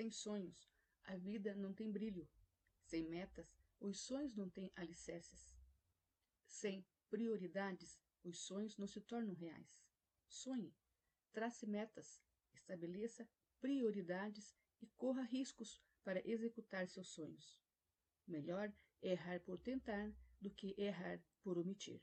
Sem sonhos, a vida não tem brilho. Sem metas, os sonhos não têm alicerces. Sem prioridades, os sonhos não se tornam reais. Sonhe, trace metas, estabeleça prioridades e corra riscos para executar seus sonhos. Melhor errar por tentar do que errar por omitir.